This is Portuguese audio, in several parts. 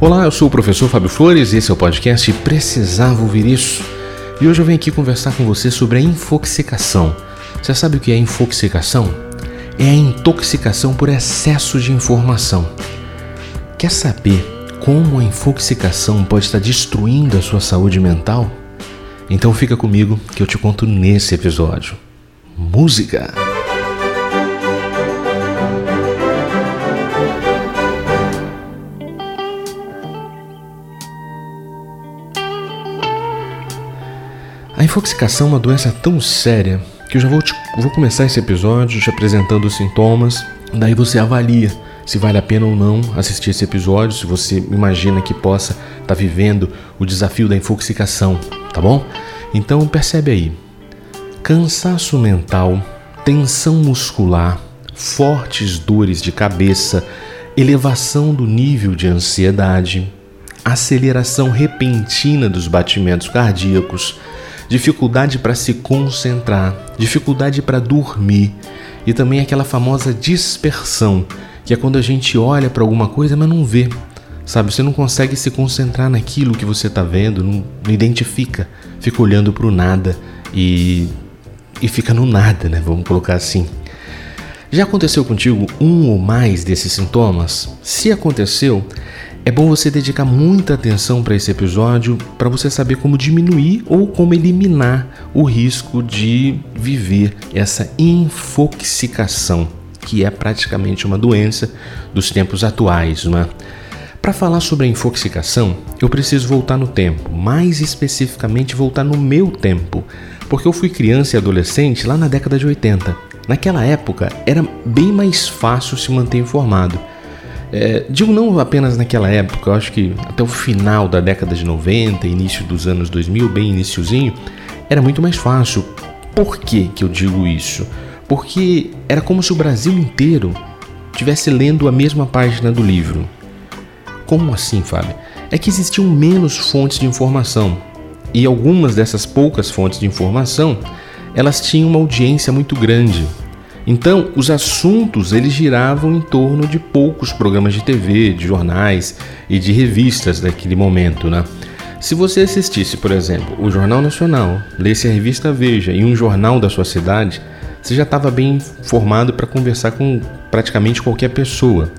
Olá, eu sou o professor Fábio Flores e esse é o podcast Precisava Ouvir Isso. E hoje eu venho aqui conversar com você sobre a infoxicação. Você sabe o que é infoxicação? É a intoxicação por excesso de informação. Quer saber como a infoxicação pode estar destruindo a sua saúde mental? Então fica comigo que eu te conto nesse episódio. Música! A infoxicação é uma doença tão séria que eu já vou, te, vou começar esse episódio te apresentando os sintomas, daí você avalia se vale a pena ou não assistir esse episódio, se você imagina que possa estar tá vivendo o desafio da infoxicação, tá bom? Então percebe aí: cansaço mental, tensão muscular, fortes dores de cabeça, elevação do nível de ansiedade, aceleração repentina dos batimentos cardíacos dificuldade para se concentrar, dificuldade para dormir e também aquela famosa dispersão, que é quando a gente olha para alguma coisa, mas não vê. Sabe, você não consegue se concentrar naquilo que você está vendo, não, não, identifica, fica olhando para o nada e, e fica no nada, né? Vamos colocar assim. Já aconteceu contigo um ou mais desses sintomas? Se aconteceu, é bom você dedicar muita atenção para esse episódio para você saber como diminuir ou como eliminar o risco de viver essa infoxicação, que é praticamente uma doença dos tempos atuais, é? Para falar sobre a infoxicação, eu preciso voltar no tempo, mais especificamente voltar no meu tempo, porque eu fui criança e adolescente lá na década de 80. Naquela época era bem mais fácil se manter informado. É, digo não apenas naquela época, eu acho que até o final da década de 90, início dos anos 2000, bem iníciozinho, era muito mais fácil. Por que, que eu digo isso? Porque era como se o Brasil inteiro estivesse lendo a mesma página do livro. Como assim, Fábio? É que existiam menos fontes de informação. E algumas dessas poucas fontes de informação, elas tinham uma audiência muito grande. Então, os assuntos eles giravam em torno de poucos programas de TV, de jornais e de revistas daquele momento, né? Se você assistisse, por exemplo, o Jornal Nacional, lesse a revista Veja e um jornal da sua cidade, você já estava bem formado para conversar com praticamente qualquer pessoa.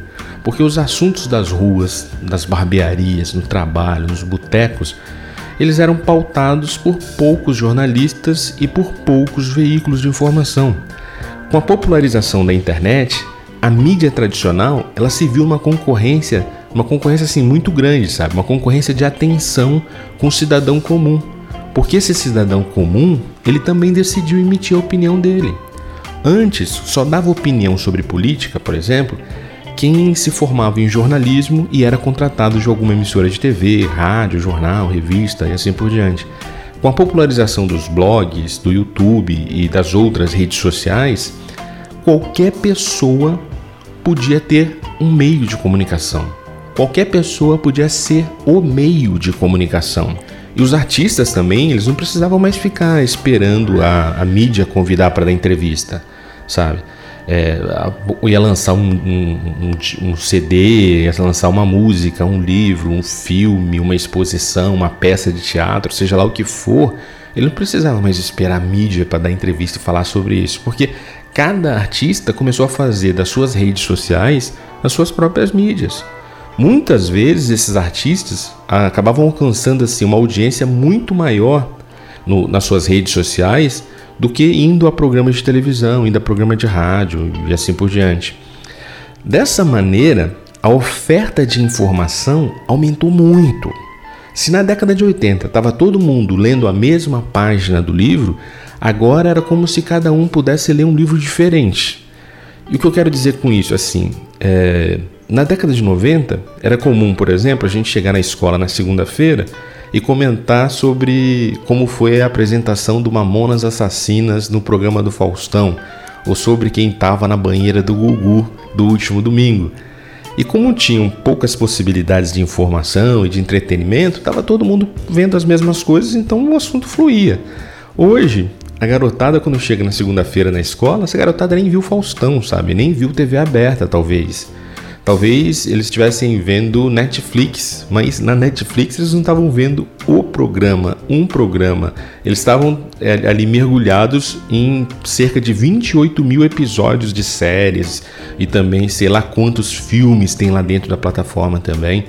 Porque os assuntos das ruas, das barbearias, no trabalho, nos botecos, eles eram pautados por poucos jornalistas e por poucos veículos de informação. Com a popularização da internet, a mídia tradicional ela se viu uma concorrência, uma concorrência assim muito grande, sabe? Uma concorrência de atenção com o cidadão comum. Porque esse cidadão comum, ele também decidiu emitir a opinião dele. Antes, só dava opinião sobre política, por exemplo, quem se formava em jornalismo e era contratado de alguma emissora de TV, rádio, jornal, revista e assim por diante. Com a popularização dos blogs, do YouTube e das outras redes sociais, qualquer pessoa podia ter um meio de comunicação. Qualquer pessoa podia ser o meio de comunicação. E os artistas também, eles não precisavam mais ficar esperando a, a mídia convidar para dar entrevista, sabe? É, ia lançar um, um, um, CD, ia lançar uma música, um livro, um filme, uma exposição, uma peça de teatro, seja lá o que for, ele não precisava mais esperar a mídia para dar entrevista e falar sobre isso, porque cada artista começou a fazer das suas redes sociais as suas próprias mídias. Muitas vezes esses artistas acabavam alcançando assim uma audiência muito maior no, nas suas redes sociais do que indo a programas de televisão, indo a programa de rádio e assim por diante. Dessa maneira, a oferta de informação aumentou muito. Se na década de 80 estava todo mundo lendo a mesma página do livro, agora era como se cada um pudesse ler um livro diferente. E o que eu quero dizer com isso, assim, é, na década de 90 era comum, por exemplo, a gente chegar na escola na segunda-feira e comentar sobre como foi a apresentação do Mamonas Assassinas no programa do Faustão, ou sobre quem estava na banheira do Gugu do último domingo. E como tinham poucas possibilidades de informação e de entretenimento, estava todo mundo vendo as mesmas coisas, então o assunto fluía. Hoje, a garotada, quando chega na segunda-feira na escola, essa garotada nem viu Faustão, sabe? Nem viu TV aberta, talvez. Talvez eles estivessem vendo Netflix, mas na Netflix eles não estavam vendo o programa, um programa. Eles estavam é, ali mergulhados em cerca de 28 mil episódios de séries e também sei lá quantos filmes tem lá dentro da plataforma também.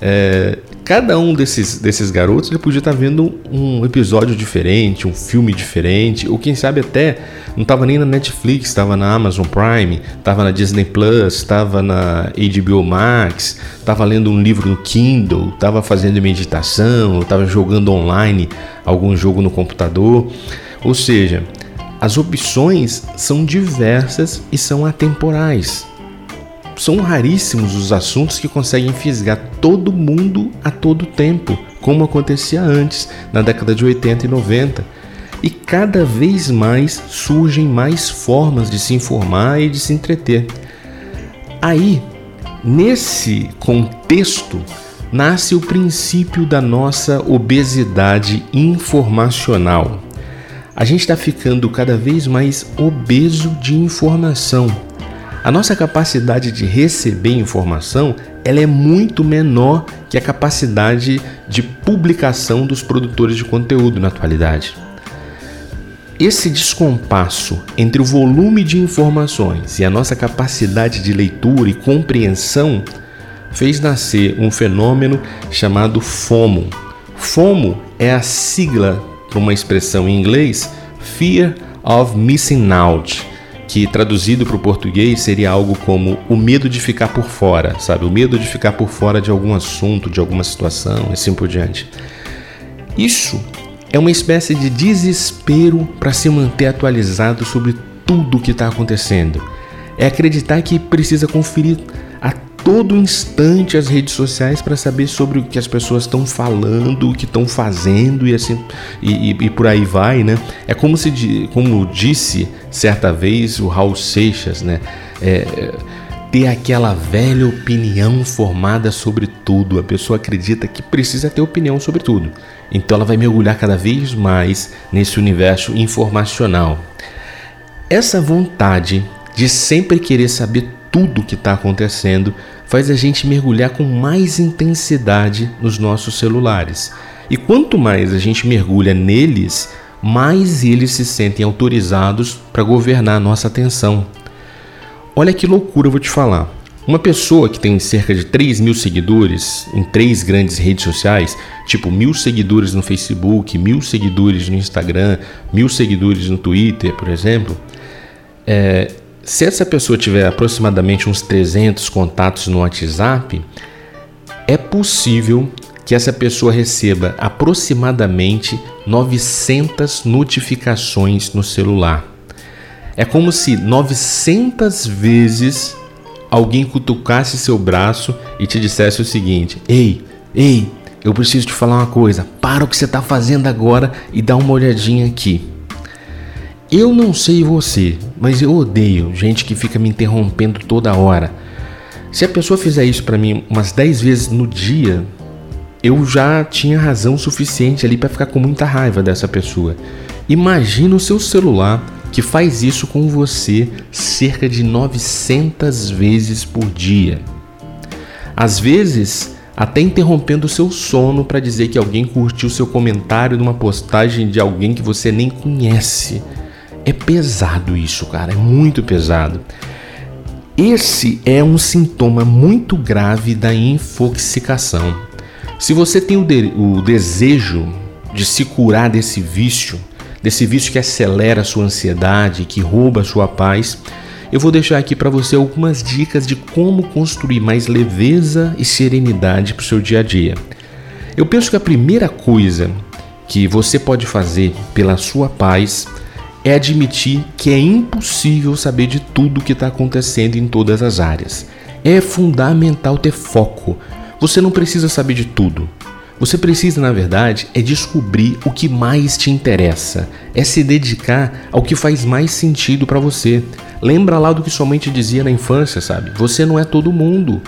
É, cada um desses, desses garotos ele podia estar vendo um episódio diferente, um filme diferente, ou quem sabe até não estava nem na Netflix, estava na Amazon Prime, estava na Disney Plus, estava na HBO Max, estava lendo um livro no Kindle, estava fazendo meditação, estava jogando online algum jogo no computador. Ou seja, as opções são diversas e são atemporais são raríssimos os assuntos que conseguem fisgar todo mundo a todo tempo, como acontecia antes, na década de 80 e 90. E cada vez mais surgem mais formas de se informar e de se entreter. Aí, nesse contexto, nasce o princípio da nossa obesidade informacional. A gente está ficando cada vez mais obeso de informação a nossa capacidade de receber informação ela é muito menor que a capacidade de publicação dos produtores de conteúdo na atualidade. Esse descompasso entre o volume de informações e a nossa capacidade de leitura e compreensão fez nascer um fenômeno chamado FOMO. FOMO é a sigla para uma expressão em inglês Fear of Missing Out que traduzido para o português seria algo como o medo de ficar por fora, sabe? O medo de ficar por fora de algum assunto, de alguma situação, assim por diante. Isso é uma espécie de desespero para se manter atualizado sobre tudo o que está acontecendo. É acreditar que precisa conferir todo instante as redes sociais para saber sobre o que as pessoas estão falando, o que estão fazendo e assim e, e, e, por aí vai, né? É como se como disse certa vez o Raul Seixas, né? É, ter aquela velha opinião formada sobre tudo. A pessoa acredita que precisa ter opinião sobre tudo. Então ela vai mergulhar cada vez mais nesse universo informacional. Essa vontade de sempre querer saber tudo que está acontecendo faz a gente mergulhar com mais intensidade nos nossos celulares. E quanto mais a gente mergulha neles, mais eles se sentem autorizados para governar a nossa atenção. Olha que loucura eu vou te falar. Uma pessoa que tem cerca de 3 mil seguidores em três grandes redes sociais, tipo mil seguidores no Facebook, mil seguidores no Instagram, mil seguidores no Twitter, por exemplo, é, se essa pessoa tiver aproximadamente uns 300 contatos no WhatsApp, é possível que essa pessoa receba aproximadamente 900 notificações no celular. É como se 900 vezes alguém cutucasse seu braço e te dissesse o seguinte: Ei, ei, eu preciso te falar uma coisa. Para o que você está fazendo agora e dá uma olhadinha aqui. Eu não sei você, mas eu odeio gente que fica me interrompendo toda hora. Se a pessoa fizer isso para mim umas 10 vezes no dia, eu já tinha razão suficiente ali para ficar com muita raiva dessa pessoa. Imagina o seu celular que faz isso com você cerca de 900 vezes por dia. Às vezes, até interrompendo o seu sono para dizer que alguém curtiu seu comentário numa postagem de alguém que você nem conhece. É pesado isso, cara, é muito pesado. Esse é um sintoma muito grave da infoxicação. Se você tem o, de, o desejo de se curar desse vício, desse vício que acelera a sua ansiedade, que rouba a sua paz, eu vou deixar aqui para você algumas dicas de como construir mais leveza e serenidade para o seu dia a dia. Eu penso que a primeira coisa que você pode fazer pela sua paz é admitir que é impossível saber de tudo o que está acontecendo em todas as áreas. É fundamental ter foco. Você não precisa saber de tudo. Você precisa, na verdade, é descobrir o que mais te interessa, é se dedicar ao que faz mais sentido para você. Lembra lá do que sua mãe te dizia na infância, sabe? Você não é todo mundo.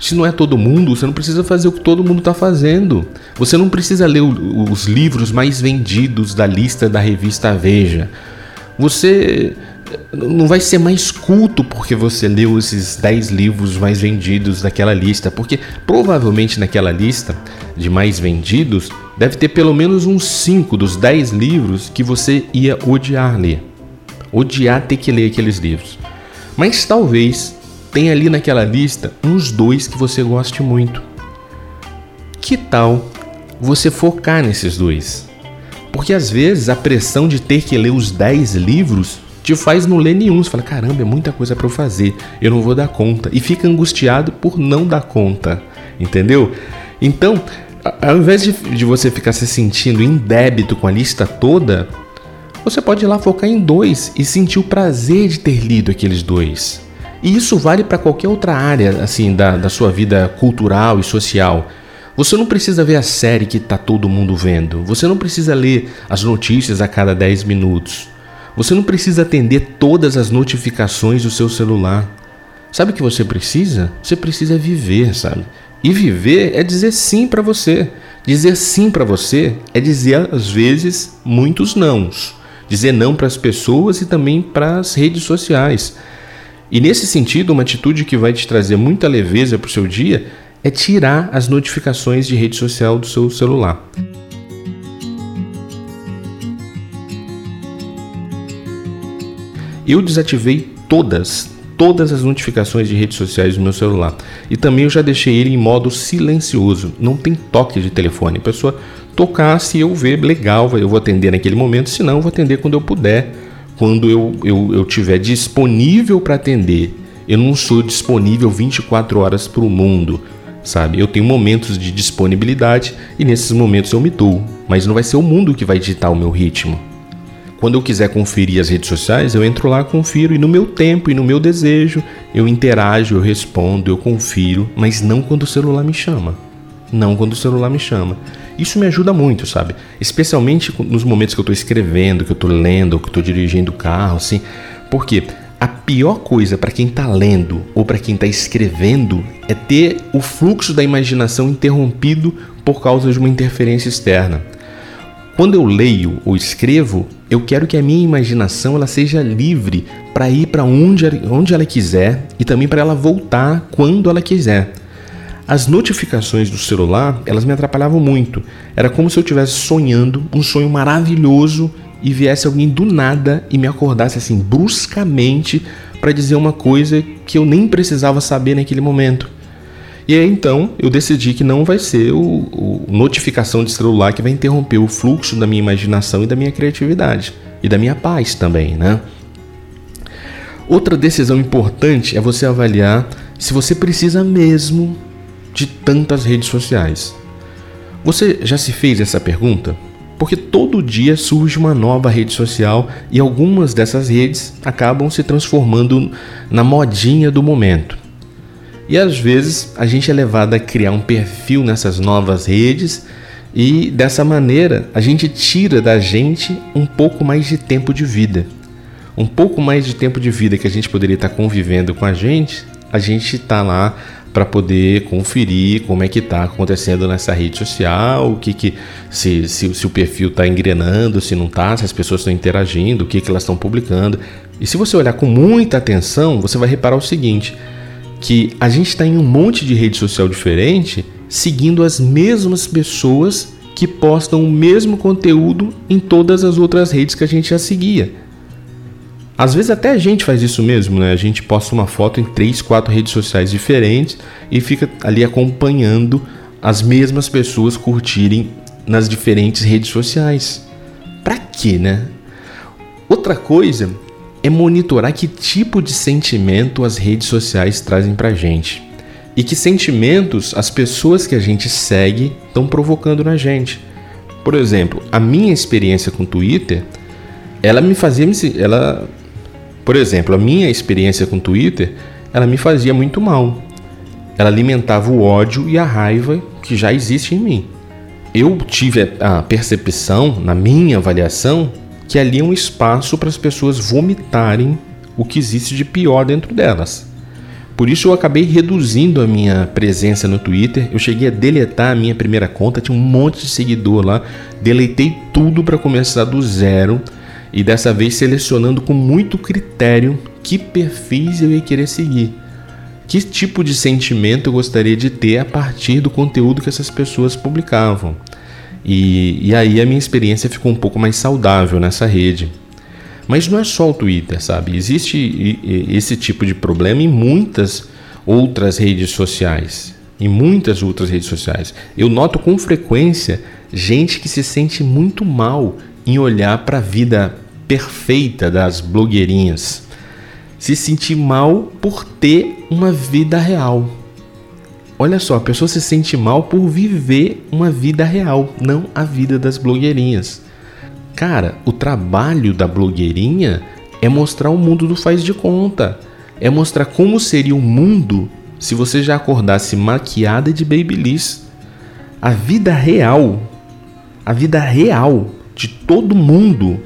Se não é todo mundo, você não precisa fazer o que todo mundo está fazendo. Você não precisa ler os livros mais vendidos da lista da revista Veja. Você não vai ser mais culto porque você leu esses 10 livros mais vendidos daquela lista, porque provavelmente naquela lista de mais vendidos deve ter pelo menos uns 5 dos 10 livros que você ia odiar ler. Odiar ter que ler aqueles livros. Mas talvez tenha ali naquela lista uns dois que você goste muito. Que tal você focar nesses dois? Porque às vezes a pressão de ter que ler os 10 livros te faz não ler nenhum. Você fala, caramba, é muita coisa para eu fazer, eu não vou dar conta. E fica angustiado por não dar conta, entendeu? Então, ao invés de, de você ficar se sentindo em débito com a lista toda, você pode ir lá focar em dois e sentir o prazer de ter lido aqueles dois. E isso vale para qualquer outra área assim da, da sua vida cultural e social. Você não precisa ver a série que está todo mundo vendo. Você não precisa ler as notícias a cada 10 minutos. Você não precisa atender todas as notificações do seu celular. Sabe o que você precisa? Você precisa viver, sabe? E viver é dizer sim para você. Dizer sim para você é dizer às vezes muitos nãos. Dizer não para as pessoas e também para as redes sociais. E nesse sentido, uma atitude que vai te trazer muita leveza para o seu dia é tirar as notificações de rede social do seu celular. Eu desativei todas, todas as notificações de redes sociais do meu celular. E também eu já deixei ele em modo silencioso. Não tem toque de telefone. A pessoa tocar, se eu ver, legal, eu vou atender naquele momento. Se não, eu vou atender quando eu puder, quando eu, eu, eu tiver disponível para atender. Eu não sou disponível 24 horas para o mundo, sabe? Eu tenho momentos de disponibilidade e nesses momentos eu me dou. Mas não vai ser o mundo que vai ditar o meu ritmo. Quando eu quiser conferir as redes sociais, eu entro lá, confiro e no meu tempo e no meu desejo eu interajo, eu respondo, eu confiro, mas não quando o celular me chama. Não quando o celular me chama. Isso me ajuda muito, sabe? Especialmente nos momentos que eu estou escrevendo, que eu estou lendo, que eu estou dirigindo o carro, assim. Porque a pior coisa para quem está lendo ou para quem está escrevendo é ter o fluxo da imaginação interrompido por causa de uma interferência externa. Quando eu leio ou escrevo, eu quero que a minha imaginação ela seja livre para ir para onde, onde ela quiser e também para ela voltar quando ela quiser. As notificações do celular, elas me atrapalhavam muito. Era como se eu estivesse sonhando um sonho maravilhoso e viesse alguém do nada e me acordasse assim bruscamente para dizer uma coisa que eu nem precisava saber naquele momento. E aí então eu decidi que não vai ser o, o, notificação de celular que vai interromper o fluxo da minha imaginação e da minha criatividade e da minha paz também, né? Outra decisão importante é você avaliar se você precisa mesmo de tantas redes sociais. Você já se fez essa pergunta? Porque todo dia surge uma nova rede social e algumas dessas redes acabam se transformando na modinha do momento. E às vezes a gente é levado a criar um perfil nessas novas redes e dessa maneira a gente tira da gente um pouco mais de tempo de vida. Um pouco mais de tempo de vida que a gente poderia estar convivendo com a gente, a gente está lá para poder conferir como é que está acontecendo nessa rede social, o que, que se, se, se o perfil está engrenando, se não está, se as pessoas estão interagindo, o que, que elas estão publicando. E se você olhar com muita atenção, você vai reparar o seguinte: que a gente está em um monte de rede social diferente, seguindo as mesmas pessoas que postam o mesmo conteúdo em todas as outras redes que a gente já seguia. Às vezes até a gente faz isso mesmo, né? A gente posta uma foto em três, quatro redes sociais diferentes e fica ali acompanhando as mesmas pessoas curtirem nas diferentes redes sociais. Pra quê, né? Outra coisa é monitorar que tipo de sentimento as redes sociais trazem pra gente. E que sentimentos as pessoas que a gente segue estão provocando na gente. Por exemplo, a minha experiência com Twitter, ela me fazia ela por exemplo, a minha experiência com Twitter, ela me fazia muito mal. Ela alimentava o ódio e a raiva que já existe em mim. Eu tive a percepção, na minha avaliação, que ali é um espaço para as pessoas vomitarem o que existe de pior dentro delas. Por isso eu acabei reduzindo a minha presença no Twitter. Eu cheguei a deletar a minha primeira conta, tinha um monte de seguidor lá. Deletei tudo para começar do zero e dessa vez selecionando com muito critério que perfis eu ia querer seguir. Que tipo de sentimento eu gostaria de ter a partir do conteúdo que essas pessoas publicavam. E, e aí a minha experiência ficou um pouco mais saudável nessa rede. Mas não é só o Twitter, sabe? Existe esse tipo de problema em muitas outras redes sociais. Em muitas outras redes sociais. Eu noto com frequência gente que se sente muito mal em olhar para a vida perfeita das blogueirinhas. Se sentir mal por ter uma vida real. Olha só, a pessoa se sente mal por viver uma vida real, não a vida das blogueirinhas. Cara, o trabalho da blogueirinha é mostrar o mundo do faz de conta. É mostrar como seria o mundo se você já acordasse maquiada de babyliss. A vida real, a vida real de todo mundo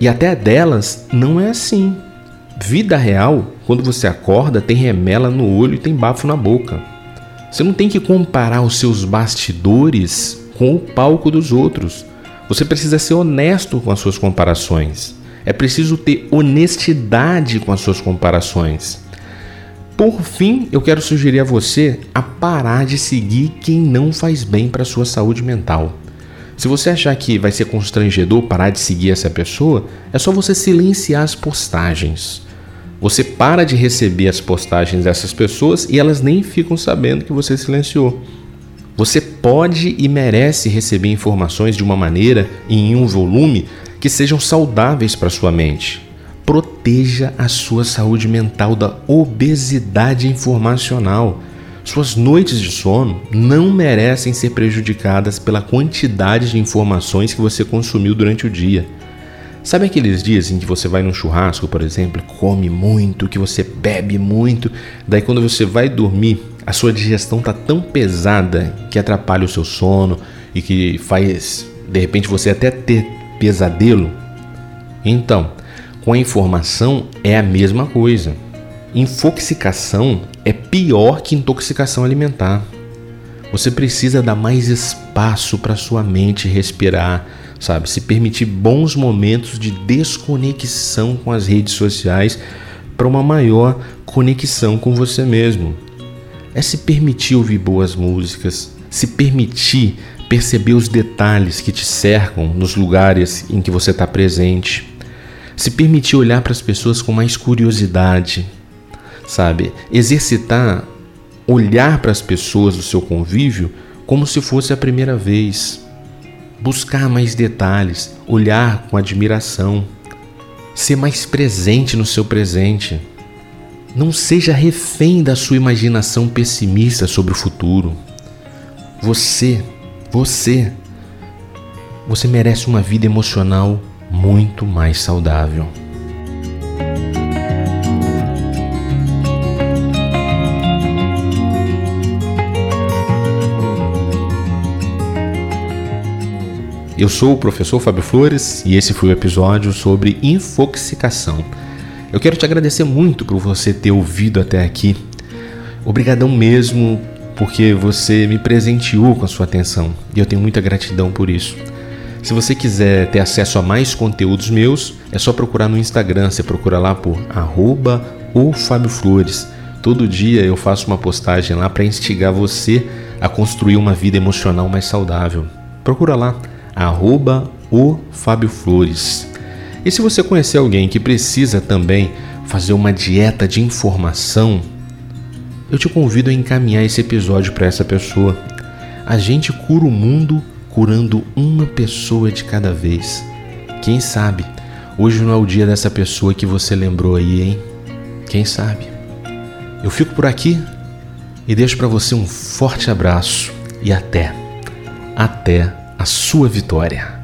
e até delas não é assim. Vida real, quando você acorda, tem remela no olho e tem bafo na boca. Você não tem que comparar os seus bastidores com o palco dos outros. Você precisa ser honesto com as suas comparações. É preciso ter honestidade com as suas comparações. Por fim, eu quero sugerir a você a parar de seguir quem não faz bem para a sua saúde mental. Se você achar que vai ser constrangedor parar de seguir essa pessoa, é só você silenciar as postagens. Você para de receber as postagens dessas pessoas e elas nem ficam sabendo que você silenciou. Você pode e merece receber informações de uma maneira e em um volume que sejam saudáveis para sua mente proteja a sua saúde mental da obesidade informacional. Suas noites de sono não merecem ser prejudicadas pela quantidade de informações que você consumiu durante o dia. Sabe aqueles dias em que você vai num churrasco, por exemplo, come muito, que você bebe muito, daí quando você vai dormir, a sua digestão tá tão pesada que atrapalha o seu sono e que faz de repente você até ter pesadelo? Então, com a informação é a mesma coisa. Infoxicação é pior que intoxicação alimentar. Você precisa dar mais espaço para sua mente respirar, sabe? Se permitir bons momentos de desconexão com as redes sociais para uma maior conexão com você mesmo. É se permitir ouvir boas músicas, se permitir perceber os detalhes que te cercam nos lugares em que você está presente se permitir olhar para as pessoas com mais curiosidade, sabe? Exercitar olhar para as pessoas do seu convívio como se fosse a primeira vez. Buscar mais detalhes, olhar com admiração, ser mais presente no seu presente. Não seja refém da sua imaginação pessimista sobre o futuro. Você, você, você merece uma vida emocional muito mais saudável. Eu sou o professor Fábio Flores e esse foi o episódio sobre infoxicação. Eu quero te agradecer muito por você ter ouvido até aqui. Obrigadão mesmo porque você me presenteou com a sua atenção e eu tenho muita gratidão por isso. Se você quiser ter acesso a mais conteúdos meus, é só procurar no Instagram. Você procura lá por arroba ou Fábio Flores. Todo dia eu faço uma postagem lá para instigar você a construir uma vida emocional mais saudável. Procura lá, arroba o Fábio Flores. E se você conhecer alguém que precisa também fazer uma dieta de informação, eu te convido a encaminhar esse episódio para essa pessoa. A gente cura o mundo curando uma pessoa de cada vez. Quem sabe hoje não é o dia dessa pessoa que você lembrou aí, hein? Quem sabe? Eu fico por aqui e deixo para você um forte abraço e até, até a sua vitória.